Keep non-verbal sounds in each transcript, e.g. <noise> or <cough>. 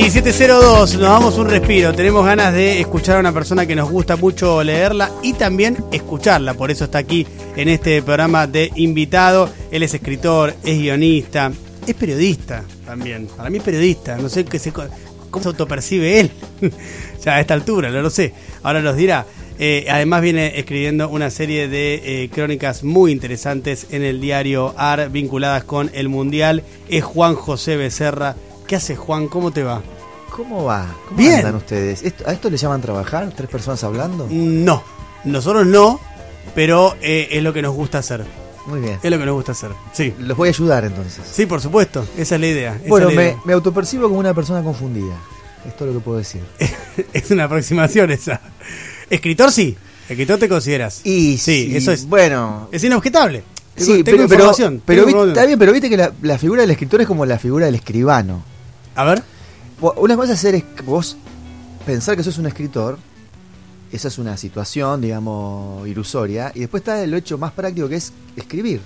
1702, nos damos un respiro. Tenemos ganas de escuchar a una persona que nos gusta mucho leerla y también escucharla. Por eso está aquí en este programa de invitado. Él es escritor, es guionista, es periodista también. Para mí es periodista. No sé qué se, cómo se autopercibe él. <laughs> ya a esta altura, no lo sé. Ahora nos dirá. Eh, además viene escribiendo una serie de eh, crónicas muy interesantes en el diario AR vinculadas con el Mundial. Es Juan José Becerra. ¿Qué hace Juan? ¿Cómo te va? ¿Cómo va? ¿Cómo Bien. andan ustedes? ¿Esto- ¿A esto le llaman trabajar? ¿Tres personas hablando? No, nosotros no, pero eh, es lo que nos gusta hacer. Muy bien. Es lo que nos gusta hacer. Sí. Los voy a ayudar entonces. Sí, por supuesto. Esa es la idea. esa bueno, la me, idea. me autopercibo como una persona confundida. Esto es lo que puedo decir. <laughs> es una aproximación esa. Escritor sí. Escritor te consideras. Y sí, sí, eso es. Bueno, Es inobjetable. Sí, tengo pero, pero, información. pero tengo está bien, pero viste que la, la figura del escritor es como la figura del escribano. A ver. Una cosa es ser es- vos pensar que sos un escritor, esa es una situación, digamos, ilusoria, y después está el hecho más práctico que es escribir.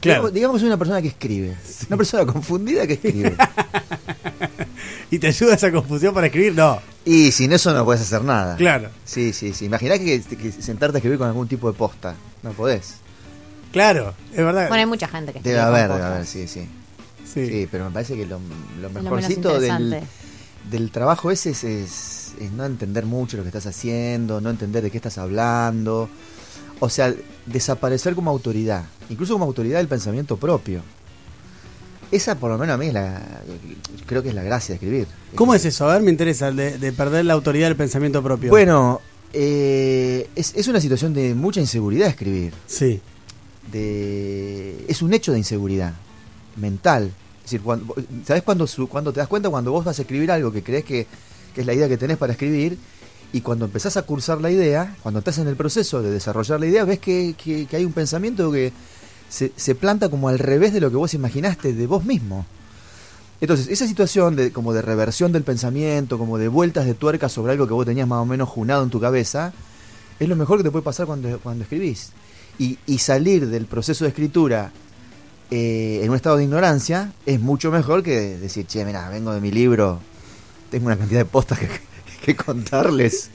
Claro. Digamos, digamos que soy una persona que escribe, una persona confundida que escribe. <laughs> ¿Y te ayuda esa confusión para escribir? No. y sin eso no podés hacer nada. Claro. Sí, sí, sí. Imaginá que, que sentarte a escribir con algún tipo de posta. No podés. Claro. Es verdad. Bueno, hay mucha gente que Debe haber, debe haber, sí, sí. Sí. Sí, pero me parece que lo, lo Es lo mejorcito del, del trabajo ese es, es- es no entender mucho lo que estás haciendo, no entender de qué estás hablando. O sea, desaparecer como autoridad, incluso como autoridad del pensamiento propio. Esa por lo menos a mí es la, creo que es la gracia de escribir. ¿Cómo es eso? A ver, me interesa, de, de perder la autoridad del pensamiento propio. Bueno, eh, es, es una situación de mucha inseguridad escribir. Sí. de es un hecho de inseguridad mental. Es decir, cuando, ¿sabes cuando, cuando te das cuenta cuando vos vas a escribir algo que crees que, que es la idea que tenés para escribir y cuando empezás a cursar la idea, cuando estás en el proceso de desarrollar la idea, ves que, que- que hay un pensamiento que se, se planta como al revés de lo que vos imaginaste de vos mismo. Entonces, esa situación de, como de reversión del pensamiento, como de vueltas de tuerca sobre algo que vos tenías más o menos junado en tu cabeza, es lo mejor que te puede pasar cuando, cuando escribís. Y, y salir del proceso de escritura eh, en un estado de ignorancia es mucho mejor que decir, che, mira, vengo de mi libro, tengo una cantidad de postas que, <laughs> que contarles.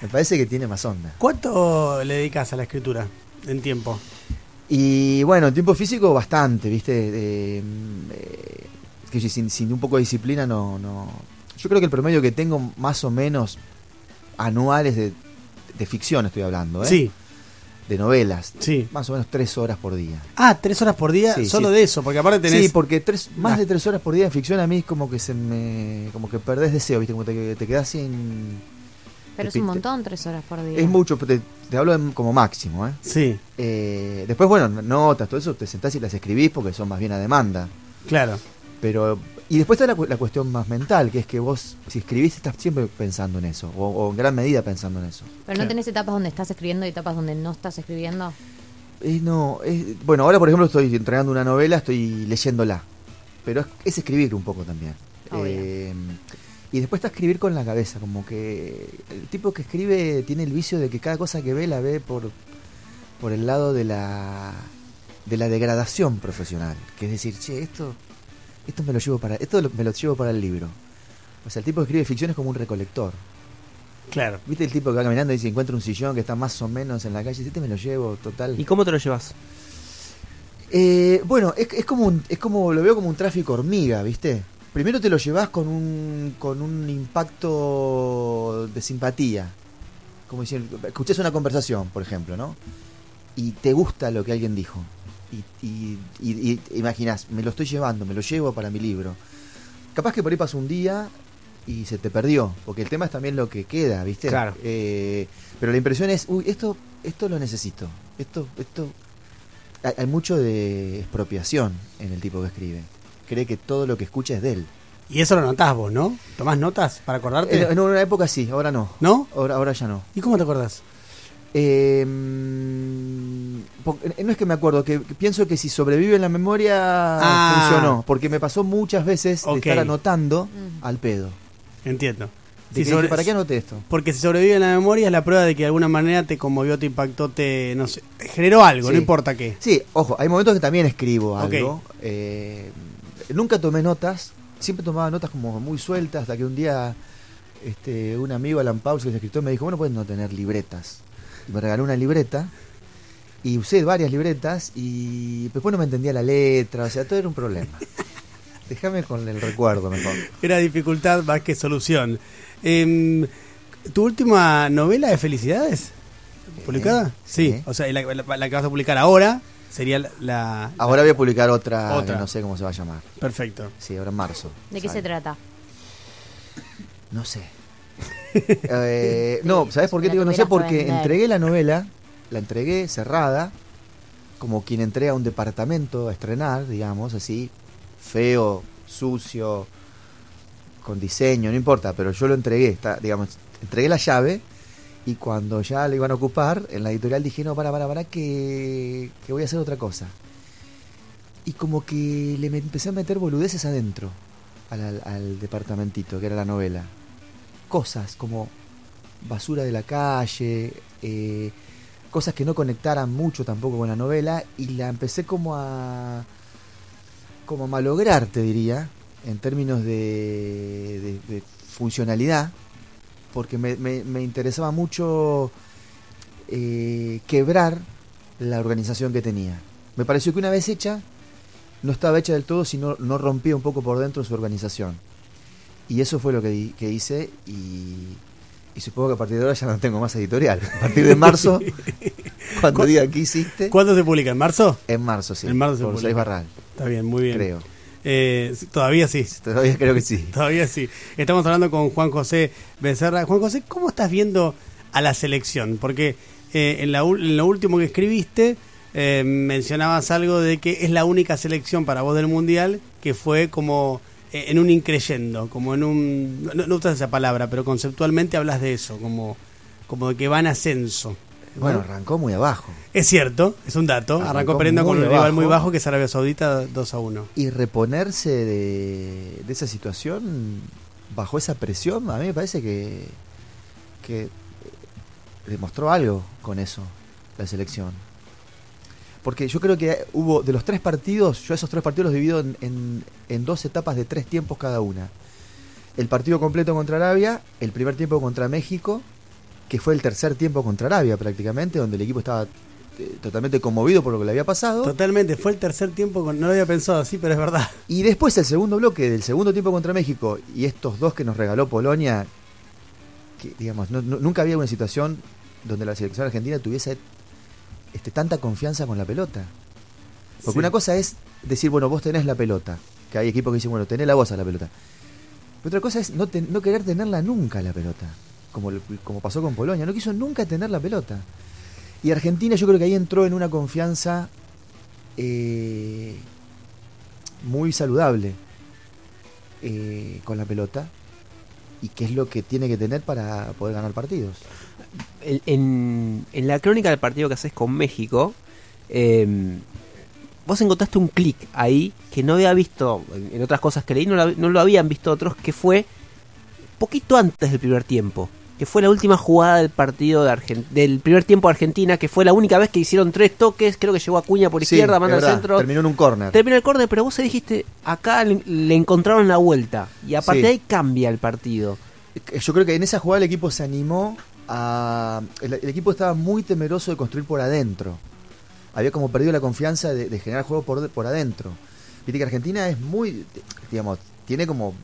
Me parece que tiene más onda. ¿Cuánto le dedicas a la escritura en tiempo? Y bueno, en tiempo físico bastante, ¿viste? Eh, eh, que si- sin, sin un poco de disciplina no, no... Yo creo que el promedio que tengo más o menos anuales de, de ficción estoy hablando, ¿eh? Sí, De novelas. sí. Más o menos tres horas por día. Ah, tres horas por día Sí, solo sí. de eso, porque aparte tenés... Sí, porque tres, más de tres horas por día en ficción a mí es como que se me... como que perdés deseo, ¿viste? Como te, te quedás sin... Pero es un montón, tres horas por día. Es mucho, pero te, te hablo en- como máximo, ¿eh? Sí, Eh, Después, bueno, notas, todo eso te sentás y las escribís porque son más bien a demanda. claro. Pero y después está la, la cuestión más mental, que es que vos si escribís estás siempre pensando en eso, o, o en gran medida pensando en eso. Pero no Claro. tenés etapas donde estás escribiendo y etapas donde no estás escribiendo. Eh, no, es- bueno, ahora por ejemplo estoy entregando una novela, estoy leyéndola, pero es, es escribir un poco también. Eh, y después está escribir con la cabeza, como que el tipo que escribe tiene el vicio de que cada cosa que ve la ve por, por el lado de la, de la degradación profesional, que es decir, che, esto, esto me lo llevo para, esto me lo llevo para el libro. O sea, el tipo que escribe ficción es como un recolector. Claro. ¿Viste el tipo que va caminando y se encuentra un sillón que está más o menos en la calle? Este me lo llevo, total. ¿Y cómo te lo llevas? Eh, bueno, es, es como un, es como lo veo como un tráfico hormiga, ¿viste? Primero te lo llevas con un con un impacto de simpatía. Como diciendo, escuchás una conversación, por ejemplo, ¿no? Y te gusta lo que alguien dijo. Y, y, y- y imaginás, me lo estoy llevando, me lo llevo para mi libro. Capaz que por ahí pasa un día y se te perdió, porque el tema es también lo que queda, ¿viste? Claro. Eh, pero la impresión es, uy, esto, esto lo necesito. Esto, esto hay, hay mucho de expropiación en el tipo que escribe. Cree que todo lo que escucha es de él. Y eso lo notás vos, ¿no? ¿Tomás notas para acordarte? En, en una época sí, ahora no. ¿No? Ahora, ahora ya no. ¿Y cómo te acordás? Eh, eh, no es que me acuerdo, que, que pienso que si sobrevive en la memoria Ah. funcionó. Porque me pasó muchas veces de estar anotando al pedo. Entiendo. De Si que sobre- dije, ¿Para qué anoté esto? Porque si sobrevive en la memoria es la prueba de que de alguna manera te conmovió, te impactó, te, no sé, generó algo, Sí. no importa qué. Sí, ojo, hay momentos que también escribo algo. Eh, nunca tomé notas siempre tomaba notas como muy sueltas, hasta que un día este, un amigo, Alan Pauls, que es escritor, me dijo, bueno, puedes no tener libretas. Y me regaló una libreta, y usé varias libretas, y después no me entendía la letra, o sea, todo era un problema. <laughs> Déjame con el recuerdo mejor. Era dificultad más que solución. Em, ¿Tu última novela de Felicidades? ¿Publicada? sí. sí. O sea, la, la- la que vas a publicar ahora sería la... la- Ahora voy a publicar otra, Otra. que no sé cómo se va a llamar. Perfecto. Sí, ahora en marzo. ¿De qué se trata? No sé. <laughs> Eh, no, ¿sabes por qué te digo no sé? Porque entregué la novela, la entregué cerrada, como quien entrega un departamento a estrenar, digamos, así, feo, sucio, con diseño, no importa, pero yo lo entregué, está, digamos, entregué la llave y cuando ya lo iban a ocupar, en la editorial dije, no, para, para, para, que, que voy a hacer otra cosa. Y como que le empecé a meter boludeces adentro, al, al- al departamentito, que era la novela. Cosas como basura de la calle, eh, cosas que no conectaran mucho tampoco con la novela, y la empecé como a como a malograr, te diría, en términos de, funcionalidad, porque me, me- interesaba mucho eh, quebrar la organización que tenía. Me pareció que una vez hecha, no estaba hecha del todo, sino no rompía un poco por dentro su organización. Y eso fue lo que, que hice y, y supongo que a partir de ahora ya no tengo más editorial. A partir de marzo, <laughs> cuando diga qué hiciste, ¿Cuándo se publica? ¿En marzo? en marzo sí, En marzo se por publica. seis Barral, Está bien, muy bien. creo. Eh, todavía sí. Todavía creo que sí. <laughs> Todavía sí. Estamos hablando con Juan José Becerra. Juan José, ¿cómo estás viendo a la selección? Porque eh, en, la, en lo último que escribiste eh, mencionabas algo de que es la única selección para vos del Mundial que fue como en un increyendo, como en un... No, no usas esa palabra, pero conceptualmente hablas de eso, como, como de que va en ascenso. Bueno, ¿no? arrancó muy abajo. Es cierto, es un dato. Arrancó Arrancó perdiendo con un rival muy bajo que es Arabia Saudita 2 a 1. Y reponerse de, de esa situación bajo esa presión, a mí me parece que, que demostró algo con eso, la selección. Porque yo creo que hubo, de los tres partidos, yo esos tres partidos los divido en, en- en dos etapas de tres tiempos cada una. El partido completo contra Arabia, el primer tiempo contra México, que fue el tercer tiempo contra Arabia prácticamente, donde el equipo estaba eh, totalmente conmovido por lo que le había pasado. Totalmente, fue el tercer tiempo, con- no lo había pensado así, pero es verdad. Y después el segundo bloque del segundo tiempo contra México y estos dos que nos regaló Polonia, que digamos, no- no- nunca había una situación donde la selección argentina tuviese este, tanta confianza con la pelota. Porque Sí. una cosa es decir, bueno, vos tenés la pelota, que hay equipos que dicen, bueno, tenés la voz a la pelota. Pero otra cosa es no, ten- no querer tenerla nunca la pelota, como, como pasó con Polonia, no quiso nunca tener la pelota. Y Argentina yo creo que ahí entró en una confianza eh, muy saludable eh, con la pelota y que es lo que tiene que tener para poder ganar partidos. En, la crónica del partido que haces con México, eh, vos encontraste un clic ahí que no había visto en, otras cosas que leí, no no lo habían visto otros, que fue poquito antes del primer tiempo. Que fue la última jugada del partido de Argen- del primer tiempo de Argentina, que fue la única vez que hicieron tres toques. Creo que llegó Acuña por Sí, izquierda, manda al centro. Terminó en un córner. Terminó el córner, pero vos dijiste, acá le, le encontraron la vuelta. Y a partir Sí. de ahí cambia el partido. Eh, Yo creo que en esa jugada el equipo se animó a... El, el equipo estaba muy temeroso de construir por adentro. Había como perdido la confianza de, de generar juego por, por adentro. Viste que Argentina es muy, digamos, tiene como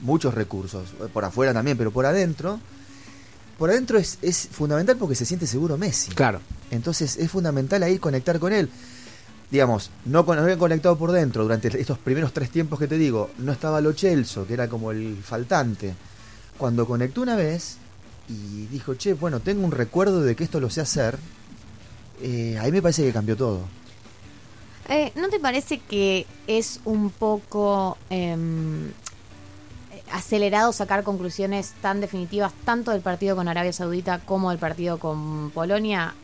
muchos recursos, por afuera también, pero por adentro, por adentro es, es fundamental porque se siente seguro Messi. Claro. Entonces es fundamental ahí conectar con él. Digamos, no, con, no habían conectado por dentro durante estos primeros tres tiempos que te digo. No estaba Lo Celso, que era como el faltante. Cuando conectó una vez y dijo, che, bueno, tengo un recuerdo de que esto lo sé hacer, eh, ahí me parece que cambió todo. Eh, ¿No te parece que es un poco em, acelerado sacar conclusiones tan definitivas tanto del partido con Arabia Saudita como del partido con Polonia?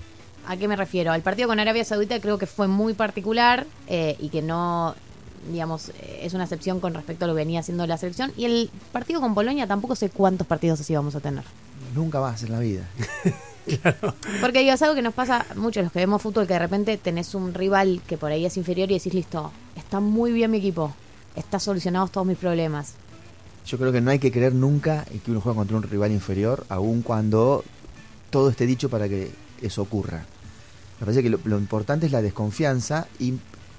¿A qué me refiero? Al partido con Arabia Saudita creo que fue muy particular eh, y que no, digamos, eh, es una excepción con respecto a lo que venía haciendo la selección. Y el partido con Polonia tampoco sé cuántos partidos así vamos a tener. Nunca más en la vida. <laughs> Porque digo, es algo que nos pasa mucho los que vemos fútbol, que de repente tenés un rival que por ahí es inferior y decís, listo, está muy bien mi equipo. está solucionados todos mis problemas. Yo creo que no hay que creer nunca en que uno juega contra un rival inferior, aun cuando todo esté dicho para que eso ocurra. Me parece que lo, lo importante es la desconfianza y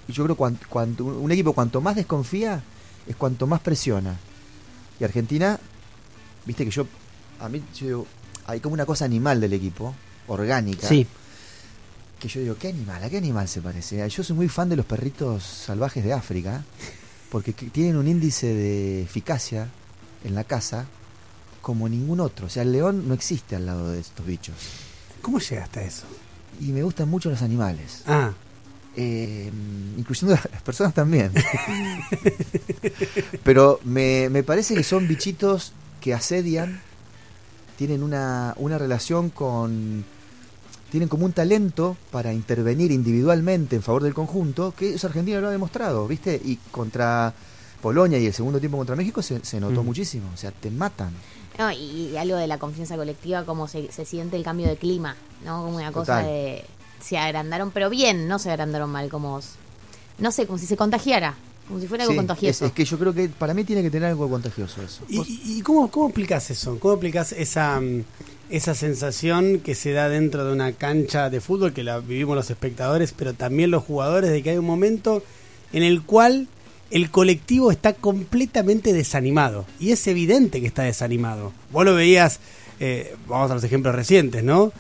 yo creo que cuanto, un equipo cuanto más desconfía es cuanto más presiona. Y Argentina, viste que yo, a mí, yo digo, hay como una cosa animal del equipo, orgánica. Sí, Que yo digo, ¿qué animal? ¿A qué animal se parece? Yo soy muy fan de los perritos salvajes de África, porque que- tienen un índice de eficacia en la casa como ningún otro. O sea, el león no existe al lado de estos bichos. ¿Cómo llegaste a eso? Y me gustan mucho los animales, Ah, eh, incluyendo a las personas también. <laughs> Pero me, me parece que son bichitos que asedian, tienen una, una relación con... Tienen como un talento para intervenir individualmente en favor del conjunto, que eso Argentina lo ha demostrado, ¿viste? Y contra Polonia y el segundo tiempo contra México se, se notó Mm. muchísimo, o sea, te matan. No, y, algo de la confianza colectiva, como se, se siente el cambio de clima, ¿no? Como una cosa Total. de... Se agrandaron, pero bien, no se agrandaron mal, como... No sé, como si se contagiara, como si fuera algo Sí, contagioso. Es, es que yo creo que para mí tiene que tener algo contagioso eso. ¿y, y- y cómo, cómo explicas eso? ¿Cómo explicas esa, mm, esa sensación que se da dentro de una cancha de fútbol, que la vivimos los espectadores, pero también los jugadores, de que hay un momento en el cual el colectivo está completamente desanimado? Y es evidente que está desanimado. Vos lo veías, eh, vamos a los ejemplos recientes, ¿no?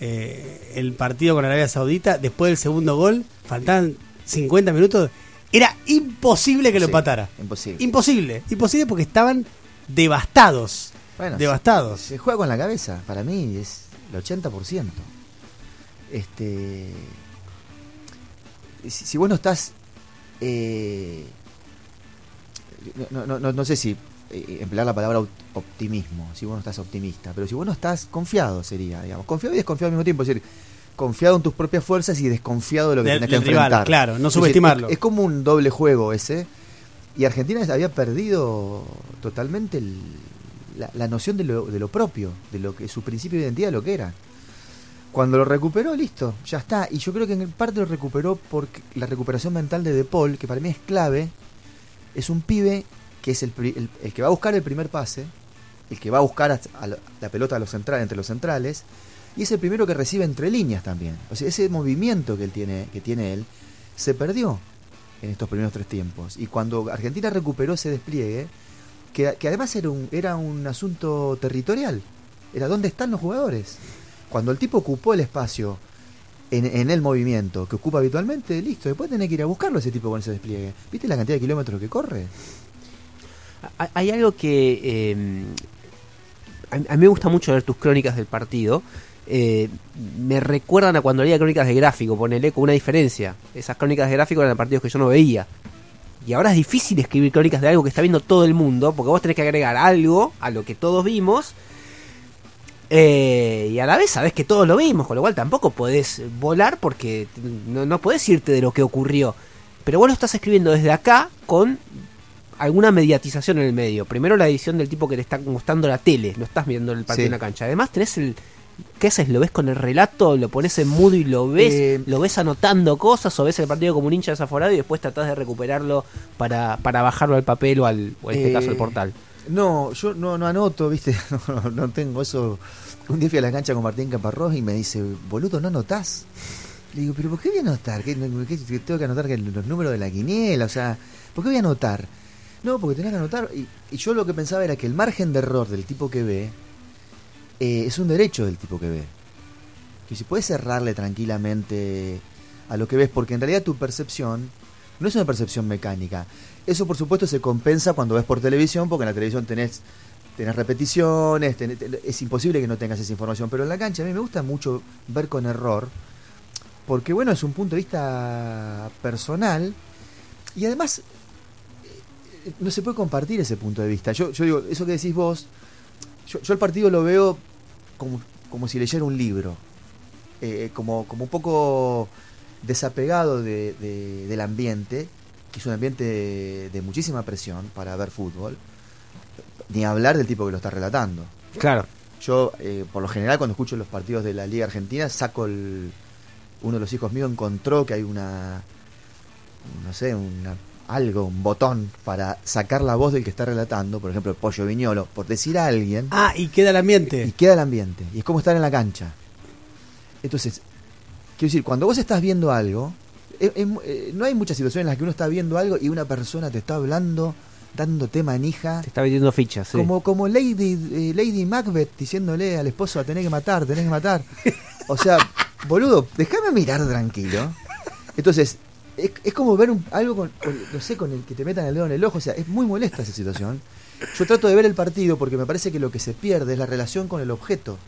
Eh, el partido con Arabia Saudita, después del segundo gol, faltaban 50 minutos, era imposible que lo Sí, empatara. Imposible. Imposible, imposible porque estaban devastados. Bueno, devastados. Se juega con la cabeza, para mí es el 80%. Este. Si, si vos no estás. eh, no, no- no- no sé si eh, emplear la palabra opt- optimismo, si vos no estás optimista, pero si vos no estás confiado sería, digamos, confiado y desconfiado al mismo tiempo, es decir, confiado en tus propias fuerzas y desconfiado de lo que Del- tenés que rival, enfrentar. claro, no subestimarlo. Es, es como un doble juego ese, y Argentina había perdido totalmente el- la, la noción de lo, de lo propio, de lo que su principio de identidad, lo que era. Cuando lo recuperó, listo, ya está. Y yo creo que en parte lo recuperó porque la recuperación mental de De Paul, que para mí es clave, es un pibe que es el, el- el que va a buscar el primer pase, el que va a buscar a, la pelota a los centrales, entre los centrales, y es el primero que recibe entre líneas también. O sea, ese movimiento que él tiene, que tiene él, se perdió en estos primeros tres tiempos. Y cuando Argentina recuperó ese despliegue, que, que además era un, era un asunto territorial, era dónde están los jugadores. Cuando el tipo ocupó el espacio en, en el movimiento que ocupa habitualmente, listo, después tenés que ir a buscarlo ese tipo con ese despliegue. ¿Viste la cantidad de kilómetros que corre? Hay- algo que eh, a, a mí me gusta mucho ver tus crónicas del partido. Eh, me recuerdan a cuando leía crónicas de gráfico, ponele con una diferencia. Esas crónicas de gráfico eran partidos que yo no veía. Y ahora es difícil escribir crónicas de algo que está viendo todo el mundo, porque vos tenés que agregar algo a lo que todos vimos. eh, y a la vez sabés que todos lo vimos, con lo cual tampoco podés volar porque no, no podés irte de lo que ocurrió. Pero vos lo estás escribiendo desde acá con alguna mediatización en el medio. Primero la edición del tipo que te está mostrando la tele, no estás viendo el partido Sí. en la cancha. Además tenés el... ¿Qué haces? ¿Lo ves con el relato? ¿Lo pones en mudo y lo ves? Eh, ¿Lo ves anotando cosas? ¿O ves el partido como un hincha desaforado y después tratás de recuperarlo para, para bajarlo al papel o, al, o en este Eh, caso al portal? No, yo no, no anoto, ¿viste? <laughs> No, no, tengo eso. Un día fui a la cancha con Martín Caparrós y me dice, boludo, ¿no anotás? Le digo, ¿pero por qué voy a anotar? ¿Qué, qué- qué tengo que anotar que los números de la quiniela? O sea, ¿por qué voy a anotar? No, porque tenés que anotar. Y, y yo lo que pensaba era que el margen de error del tipo que ve eh, es un derecho del tipo que ve. Que si puedes cerrarle tranquilamente a lo que ves, porque en realidad tu percepción no es una percepción mecánica. Eso, por supuesto, se compensa cuando ves por televisión, porque en la televisión tenés, repeticiones, tenés- ten- es imposible que no tengas esa información. Pero en la cancha a mí me gusta mucho ver con error, porque, bueno, es un punto de vista personal y además eh, no se puede compartir ese punto de vista. Yo, yo digo, eso que decís vos, yo, yo el partido lo veo como, como si leyera un libro, eh, como, como un poco desapegado de- de- del ambiente, que es un ambiente de, de muchísima presión para ver fútbol, ni hablar del tipo que lo está relatando. Claro. Yo, eh, por lo general, cuando escucho los partidos de la Liga Argentina, saco el. Uno de los hijos míos encontró que hay una. No sé, una algo, un botón para sacar la voz del que está relatando, por ejemplo, el pollo viñolo, por decir a alguien, Ah, y queda el ambiente. y queda el ambiente. Y es como estar en la cancha. Entonces, quiero decir, cuando vos estás viendo algo, eh, no hay muchas situaciones en las que uno está viendo algo y una persona te está hablando, dándote manija. Te está metiendo fichas, sí. Como, como Lady, eh, Lady Macbeth diciéndole al esposo, tenés que matar, tenés que matar. O sea, <laughs> boludo, déjame mirar tranquilo. Entonces, es, es como ver un- algo con, con- no sé, con el que te metan el dedo en el ojo. O sea, es muy molesta esa situación. Yo trato de ver el partido porque me parece que lo que se pierde es la relación con el objeto.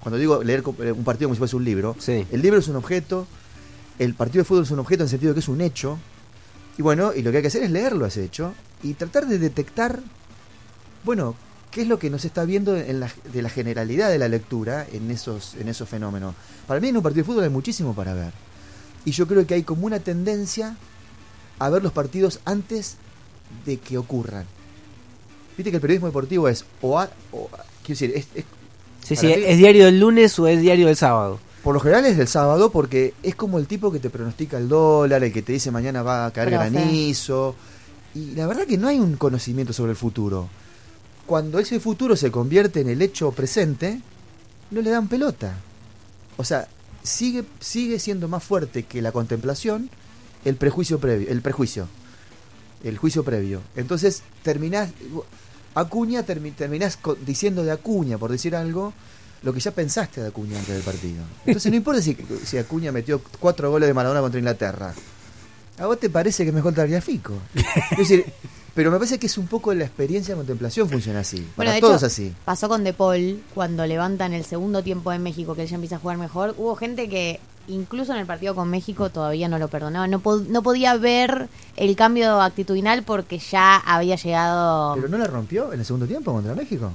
Cuando digo leer eh, un partido como si fuese un libro, Sí. el libro es un objeto, el partido de fútbol es un objeto en el sentido de que es un hecho. Y bueno, y lo que hay que hacer es leerlo ese hecho y tratar de detectar, bueno, qué es lo que nos está viendo en la, de la generalidad de la lectura en esos, en esos fenómenos. Para mí en un partido de fútbol hay muchísimo para ver. Y yo creo que hay como una tendencia a ver los partidos antes de que ocurran. Viste que el periodismo deportivo es o, a- o a- quiero decir, es- es Sí, sí, ¿es diario del lunes o es diario del sábado? Por lo general es del sábado porque es como el tipo que te pronostica el dólar, el que te dice mañana va a caer Profe. granizo. Y la verdad que no hay un conocimiento sobre el futuro. Cuando ese futuro se convierte en el hecho presente, no le dan pelota. O sea, sigue, sigue siendo más fuerte que la contemplación el prejuicio previo, el prejuicio, el juicio previo. Entonces terminás, Acuña termi- terminás diciendo de Acuña, por decir algo, lo que ya pensaste de Acuña antes del partido. Entonces no importa si, si Acuña metió cuatro goles de Maradona contra Inglaterra. ¿A vos te parece que es mejor Tagliafico? Es decir, pero me parece que es un poco la experiencia de contemplación funciona así. Bueno, Para de todos hecho, así. pasó con De Paul cuando levantan el segundo tiempo en México, que él ya empieza a jugar mejor. Hubo gente que incluso en el partido con México todavía no lo perdonaba. No, po- no podía ver el cambio actitudinal porque ya había llegado. ¿Pero no la rompió en el segundo tiempo contra México?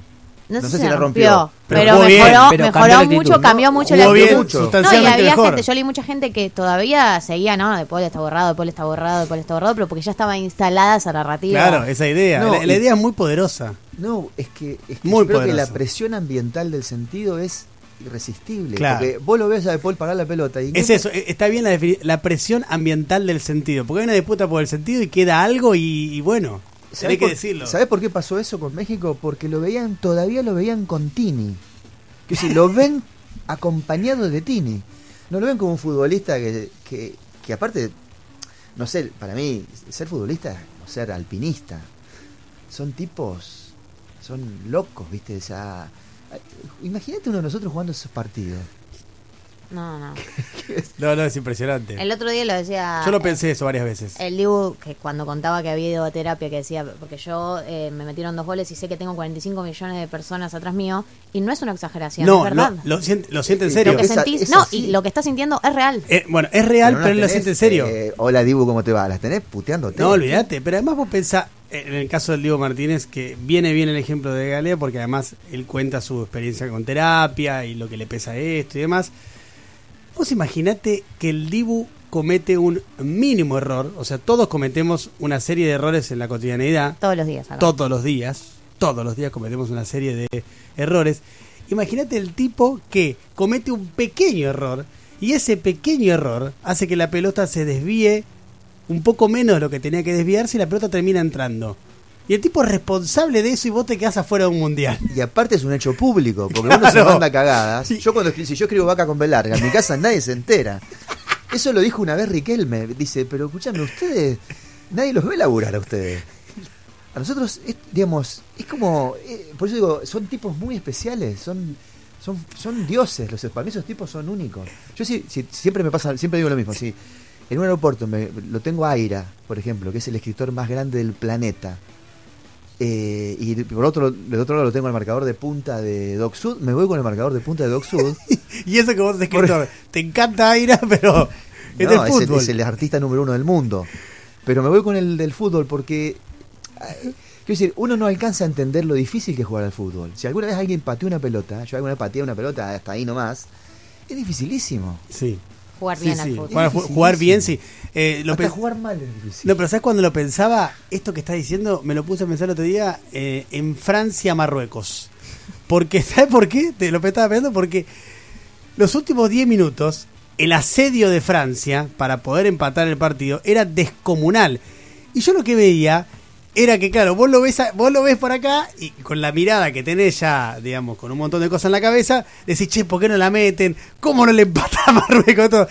No, no sé sé si la rompió, rompió. Pero pero, jugó bien, mejoró, pero mejoró actitud, mucho, ¿no? cambió mucho Jugó la bien, actitud. mucho. No, y había mejor. gente, yo leí mucha gente que todavía seguía, no, De Paul está borrado, De Paul está borrado, De Paul está borrado, pero porque ya estaba instalada esa narrativa. Claro, esa idea. No, la, idea es muy poderosa. No, es que, es que Muy yo creo que poderoso. la presión ambiental del sentido es irresistible. Claro. Porque vos lo ves a De Paul parar la pelota y Es eso, eh, está bien la, la presión ambiental del sentido. Porque hay una disputa por el sentido y queda algo y, y bueno, ¿Sabés que por, decirlo. ¿Sabés por qué pasó eso con México? Porque lo veían, todavía lo veían con Tini. Que si lo ven <laughs> acompañado de Tini. No lo ven como un futbolista que, que, que aparte, no sé, para mí, ser futbolista es como ser alpinista. Son tipos, son locos, ¿viste? O sea, imagínate uno de nosotros jugando esos partidos. No, no. <laughs> No, no, es impresionante. El otro día lo decía. Yo lo eh, pensé eso varias veces. El Dibu, que cuando contaba que había ido a terapia, que decía, porque yo eh, me metieron dos goles y sé que tengo 45 millones de personas atrás mío, y no es una exageración, no, es verdad. no, lo siente, lo siente en serio. lo que Esa- sentís, no, y lo que está sintiendo es real. Eh, bueno, es real, no pero, él lo siente en serio. eh, Hola Dibu, ¿cómo te va? Las tenés puteándote. No, olvídate. Pero además vos pensás, en el caso del Diego Martínez, que viene bien el ejemplo de Galea, porque además él cuenta su experiencia con terapia y lo que le pesa esto y demás. Vos imaginate que el Dibu comete un mínimo error, o sea, todos cometemos una serie de errores en la cotidianeidad, Todos los días. acá. todos los días, todos los días cometemos una serie de errores. Imagínate el tipo que comete un pequeño error y ese pequeño error hace que la pelota se desvíe un poco menos de lo que tenía que desviarse y la pelota termina entrando. Y el tipo es responsable de eso y vos te quedás afuera de un mundial. Y aparte es un hecho público, porque uno se Claro. manda cagadas. Sí. Yo cuando si yo escribo vaca con B larga, en mi casa nadie se entera. Eso lo dijo una vez Riquelme. Dice, pero escúchame, ustedes, nadie los ve laburar a ustedes. A nosotros, es, digamos, es como, eh, por eso digo, son tipos muy especiales, son, son, son dioses, los para mí esos tipos son únicos. Yo sí, sí, siempre me pasa, siempre digo lo mismo, si en un aeropuerto me, lo tengo a Aira, por ejemplo, que es el escritor más grande del planeta, eh, y por otro, del otro lado lo tengo al marcador de punta de Doc Sud, me voy con el marcador de punta de Doc Sud. <laughs> Y eso que vos escritor, te encanta Aira, <laughs> pero <laughs> es No, del es, el, es el artista número uno del mundo. Pero me voy con el del fútbol porque. eh, Quiero decir, uno no alcanza a entender lo difícil que es jugar al fútbol. Si alguna vez alguien pateó una pelota, yo alguna vez pateé una pelota hasta ahí nomás, es dificilísimo. Sí. Jugar bien sí. al fútbol. Jugar, jugar bien, sí. Eh, lo hasta jugar mal es difícil. No, pero ¿sabes cuando lo pensaba? Esto que estás diciendo, me lo puse a pensar el otro día eh, en Francia-Marruecos. Porque, <laughs> ¿sabes por qué? Te lo estaba pensando porque los últimos 10 minutos, el asedio de Francia para poder empatar el partido era descomunal. Y yo lo que veía era que, claro, vos lo ves, a- vos lo ves por acá y con la mirada que tenés ya, digamos, con un montón de cosas en la cabeza, decís, che, ¿por qué no la meten? ¿Cómo no le empatan a Marruecos? Todo.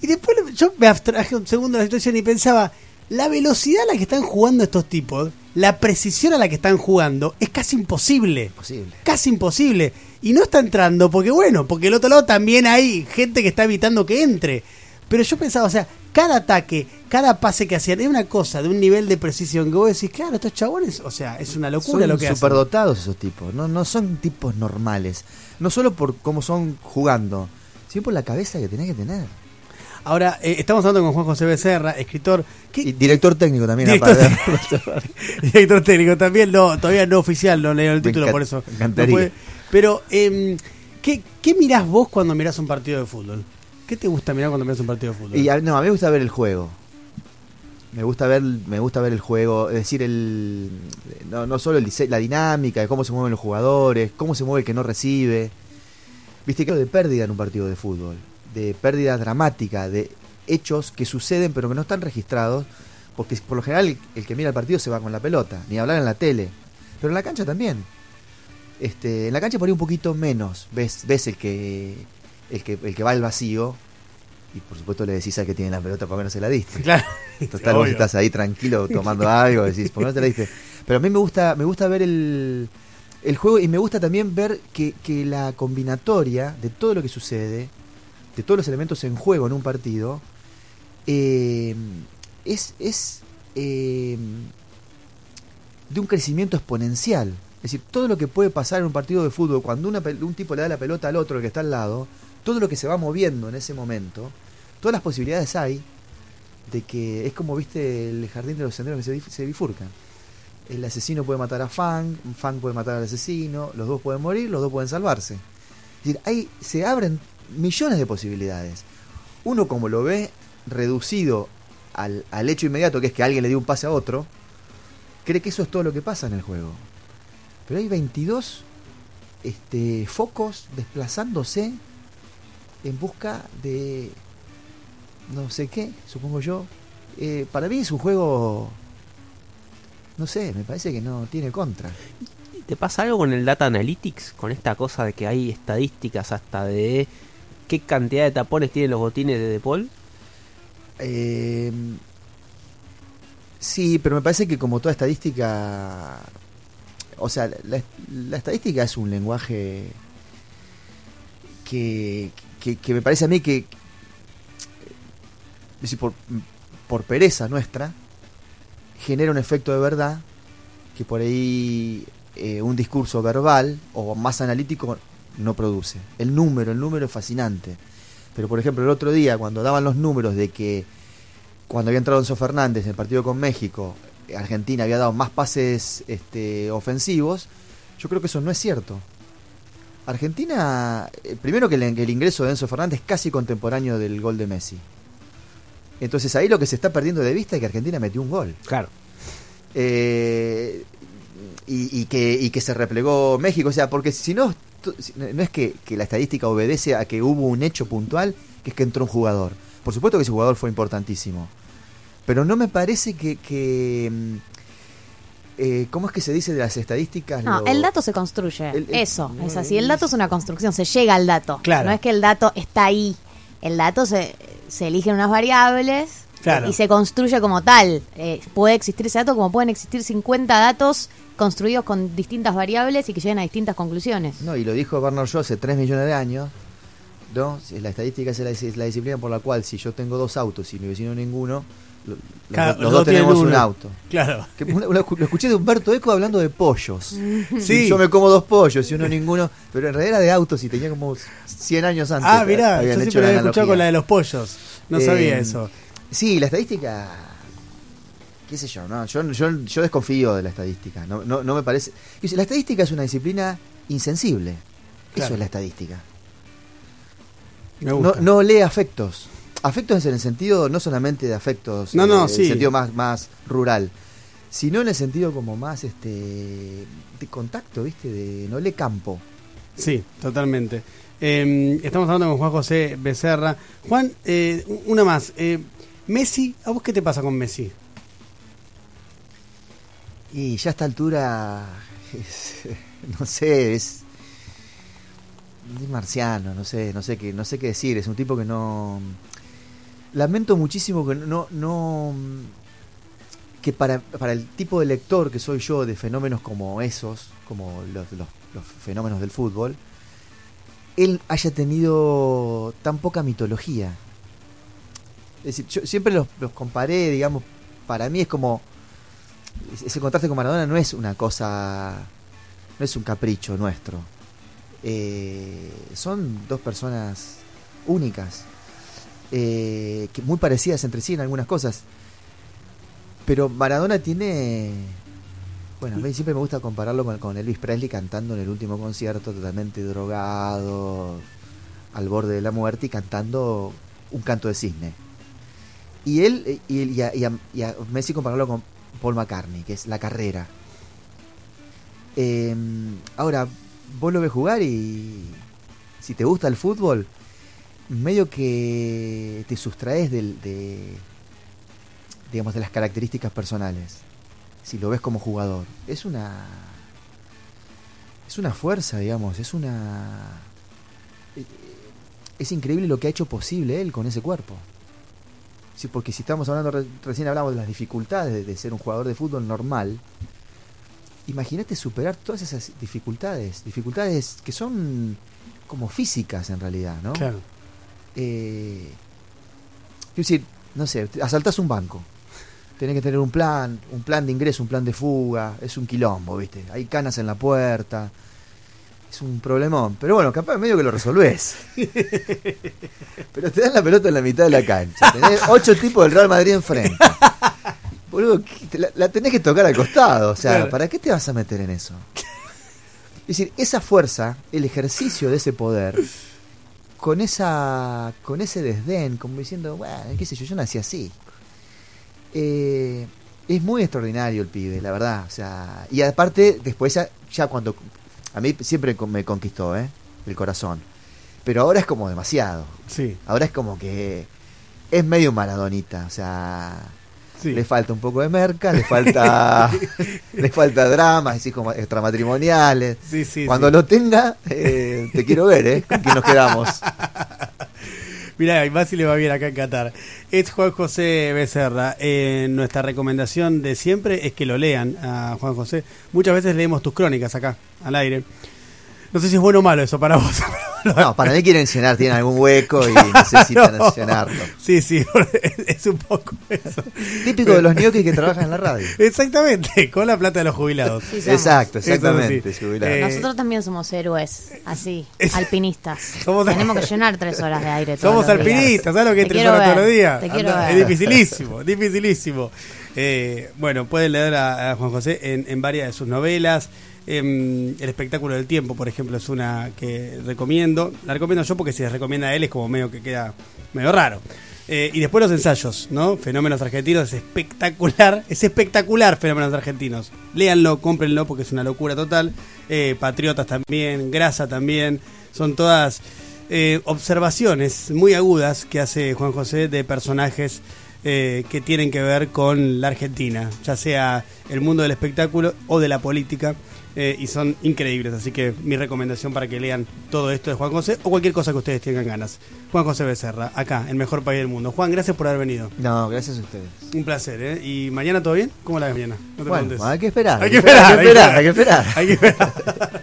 Y después yo me abstraje un segundo de la situación y pensaba, la velocidad a la que están jugando estos tipos, la precisión a la que están jugando, es casi imposible. Imposible. Casi imposible. Y no está entrando porque, bueno, porque el otro lado también hay gente que está evitando que entre. Pero yo pensaba, o sea, cada ataque, cada pase que hacían, es una cosa de un nivel de precisión que vos decís, claro, estos chabones, o sea, es una locura son lo que hacen. superdotados esos tipos, no, no son tipos normales. No solo por cómo son jugando, sino por la cabeza que tenés que tener. Ahora, eh, estamos hablando con Juan José Becerra, escritor. ¿qué- Y director técnico también. Director <laughs> director técnico también, no, todavía no oficial, no leo el título por eso. no puede. Pero, em, ¿qué, ¿qué mirás vos cuando mirás un partido de fútbol? ¿Qué te gusta mirar cuando mirás un partido de fútbol? Y a, no, a mí me gusta ver el juego. Me gusta ver, me gusta ver el juego, es decir, el no, no solo el la dinámica, de cómo se mueven los jugadores, cómo se mueve el que no recibe. Viste que de pérdida en un partido de fútbol, de pérdida dramática, de hechos que suceden pero que no están registrados, porque por lo general el, el que mira el partido se va con la pelota, ni hablar en la tele, pero en la cancha también. Este, en la cancha por ahí un poquito menos, ves, ves el que el que el que va al vacío y por supuesto le decís al que tiene la pelota por qué no se la diste. Claro. Total, vos estás ahí tranquilo <laughs> tomando algo, decís, ¿por qué no te la diste? Pero a mí me gusta, me gusta ver el, el juego y me gusta también ver que, que la combinatoria de todo lo que sucede, de todos los elementos en juego en un partido, eh, es, es eh, de un crecimiento exponencial. Es decir, todo lo que puede pasar en un partido de fútbol, cuando una un tipo le da la pelota al otro, el que está al lado, todo lo que se va moviendo en ese momento, todas las posibilidades hay de que es como viste el jardín de los senderos que se, bif- se bifurcan. El asesino puede matar a Fang, Fang puede matar al asesino, los dos pueden morir, los dos pueden salvarse. Es decir, ahí se abren millones de posibilidades. Uno como lo ve reducido al, al hecho inmediato, que es que alguien le dio un pase a otro, cree que eso es todo lo que pasa en el juego. Pero hay 22 este, focos desplazándose en busca de no sé qué, supongo yo. Eh, para mí es un juego, no sé, me parece que no tiene contra. ¿Te pasa algo con el Data Analytics? Con esta cosa de que hay estadísticas hasta de qué cantidad de tapones tienen los botines de De Paul. Eh, sí, pero me parece que como toda estadística, o sea, la, la estadística es un lenguaje que, que, que me parece a mí que, es decir, por, por pereza nuestra, genera un efecto de verdad que por ahí eh, un discurso verbal o más analítico no produce. El número, el número es fascinante. Pero por ejemplo, el otro día, cuando daban los números de que cuando había entrado Enzo Fernández en el partido con México, Argentina había dado más pases este, ofensivos, yo creo que eso no es cierto. Argentina, eh, primero que el, ingreso de Enzo Fernández es casi contemporáneo del gol de Messi. Entonces ahí lo que se está perdiendo de vista es que Argentina metió un gol. Claro. Eh, y, y que, y que se replegó México. O sea, porque si no, no es que, que la estadística obedece a que hubo un hecho puntual, que es que entró un jugador. Por supuesto que ese jugador fue importantísimo. Pero no me parece que... que mm, eh, ¿Cómo es que se dice de las estadísticas? No, Lo- el dato se construye. El- el- Eso, no, es así. El dato es una construcción, se llega al dato. Claro. No es que el dato está ahí. El dato se, se eligen unas variables Claro. y se construye como tal. Eh, puede existir ese dato como pueden existir 50 datos construidos con distintas variables y que llegan a distintas conclusiones. No, y lo dijo Bernard Shaw hace 3 millones de años. ¿no? La estadística es la, es la disciplina por la cual si yo tengo dos autos y mi vecino ninguno, Claro, los los dos tenemos un auto. Claro. Que lo escuché de Humberto Eco hablando de pollos. <laughs> Sí. Yo me como dos pollos y uno ninguno. Pero en realidad era de autos y tenía como 100 años antes. Ah, mirá, yo hecho siempre lo había escuchado con la de los pollos. No Eh, sabía eso. Sí, la estadística. ¿Qué sé yo? No, yo, yo, yo desconfío de la estadística. No, no, no me parece. La estadística es una disciplina insensible. Claro. Eso es la estadística. No, no lee afectos. Afectos es en el sentido no solamente de afectos, No, no, en sí. el sentido más, más rural, sino en el sentido como más este de contacto, ¿viste? De no lee campo. Sí, totalmente. Eh, estamos hablando con Juan José Becerra. Juan, eh, una más. Eh, Messi, ¿a vos qué te pasa con Messi? Y ya a esta altura, <laughs> es- no sé, es, es marciano, no sé, no sé qué, no sé qué decir. Es un tipo que no. Lamento muchísimo que no, que para, para el tipo de lector que soy yo de fenómenos como esos, como los, los, los fenómenos del fútbol, él haya tenido tan poca mitología. Es decir, yo siempre los, los comparé, digamos, para mí es como ese contraste con Maradona no es una cosa, no es un capricho nuestro. Eh, son dos personas únicas, eh, muy parecidas entre sí en algunas cosas. Pero Maradona tiene, bueno, a mí siempre me gusta compararlo con, Elvis Presley cantando en el último concierto, totalmente drogado, al borde de la muerte y cantando un canto de cisne. Y él, eh, y, y a, y a- Messi compararlo con Paul McCartney, que es la carrera. Eh, ahora, vos lo ves jugar y si te gusta el fútbol, medio que te sustraes del, de, digamos, de las características personales. Si lo ves como jugador, es una, es una fuerza, digamos, es una, es increíble lo que ha hecho posible él con ese cuerpo. Sí, porque si estamos hablando, re- recién hablamos de las dificultades de, de ser un jugador de fútbol normal, imagínate superar todas esas dificultades, dificultades que son como físicas en realidad, ¿no? Claro. Eh, es decir, no sé, asaltás un banco, tenés que tener un plan, un plan de ingreso, un plan de fuga, es un quilombo, ¿viste? Hay canas en la puerta, es un problemón, pero bueno, capaz medio que lo resolvés. <laughs> pero te dan la pelota en la mitad de la cancha, tenés ocho tipos del Real Madrid enfrente. Boludo, ¿qué- te la, la tenés que tocar al costado, o sea, Claro. ¿para qué te vas a meter en eso? Es decir, esa fuerza, el ejercicio de ese poder, con esa con ese desdén, como diciendo, bueno, qué sé yo, yo nací así. Eh, es muy extraordinario el pibe, la verdad. O sea, y aparte, después ya, ya cuando... A mí siempre me conquistó, ¿eh? El corazón. Pero ahora es como demasiado. Sí, Ahora es como que es medio maradonita. O sea, sí. le falta un poco de merca, le falta <laughs> le falta dramas, así como extramatrimoniales. Sí, sí, Cuando lo tenga, eh, te quiero ver, ¿eh? Con quién nos quedamos. <laughs> Mirá, y más si le va bien acá en Qatar. Es Juan José Becerra. Eh, nuestra recomendación de siempre es que lo lean a Juan José. Muchas veces leemos tus crónicas acá, al aire. No sé si es bueno o malo eso para vos. <laughs> No, para mí quieren llenar, tienen algún hueco y <laughs> necesitan No. llenarlo. Sí, sí, <laughs> es, un poco eso. Típico de los ñoquis que trabajan en la radio. Exactamente, con la plata de los jubilados. Sí. Exacto, Eso exactamente. sí. Eh, Nosotros también somos héroes, así, Es- alpinistas. Somos- Tenemos que llenar tres horas de aire. todos Somos los días. alpinistas, ¿sabes lo que es tres horas todos los días? Te quiero Anda, ver. Es dificilísimo, dificilísimo. Eh, bueno, pueden leer a, a Juan José en, en varias de sus novelas. Em, el espectáculo del tiempo, por ejemplo, es una que recomiendo. La recomiendo yo porque si les recomienda a él es como medio que queda medio raro. Eh, y después los ensayos, ¿no? Fenómenos argentinos es espectacular, es espectacular Fenómenos argentinos. Léanlo, cómprenlo porque es una locura total. Eh, Patriotas también, Grasa también, son todas eh, observaciones muy agudas que hace Juan José de personajes que tienen que ver con la Argentina, ya sea el mundo del espectáculo o de la política. Eh, y son increíbles, así que mi recomendación para que lean todo esto de Juan José o cualquier cosa que ustedes tengan ganas. Juan José Becerra, acá, el mejor país del mundo. Juan, gracias por haber venido. No, gracias a ustedes. Un placer, ¿eh? ¿Y mañana todo bien? ¿Cómo la ves mañana? No te Bueno, hay que esperar. Hay que esperar, hay que esperar, hay que esperar. Hay que esperar.